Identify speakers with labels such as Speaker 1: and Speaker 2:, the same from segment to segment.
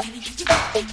Speaker 1: I need you want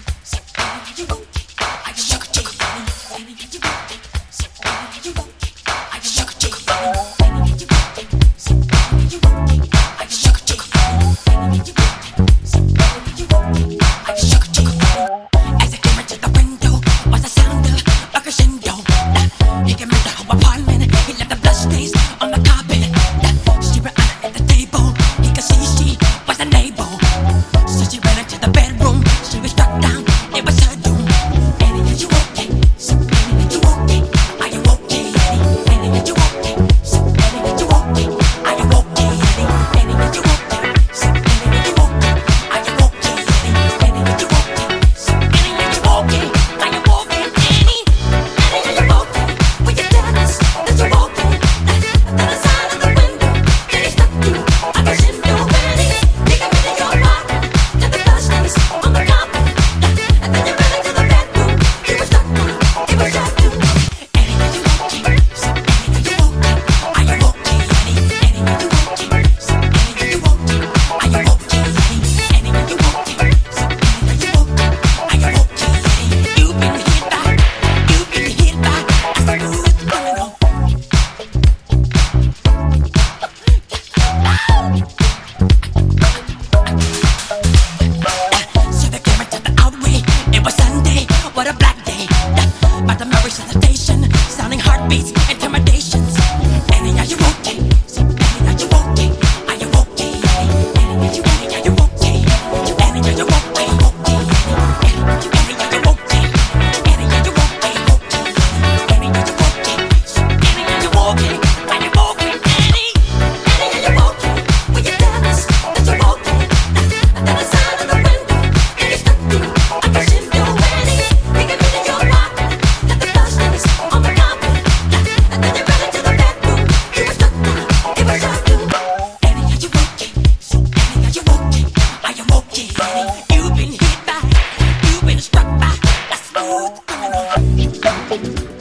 Speaker 1: don't think.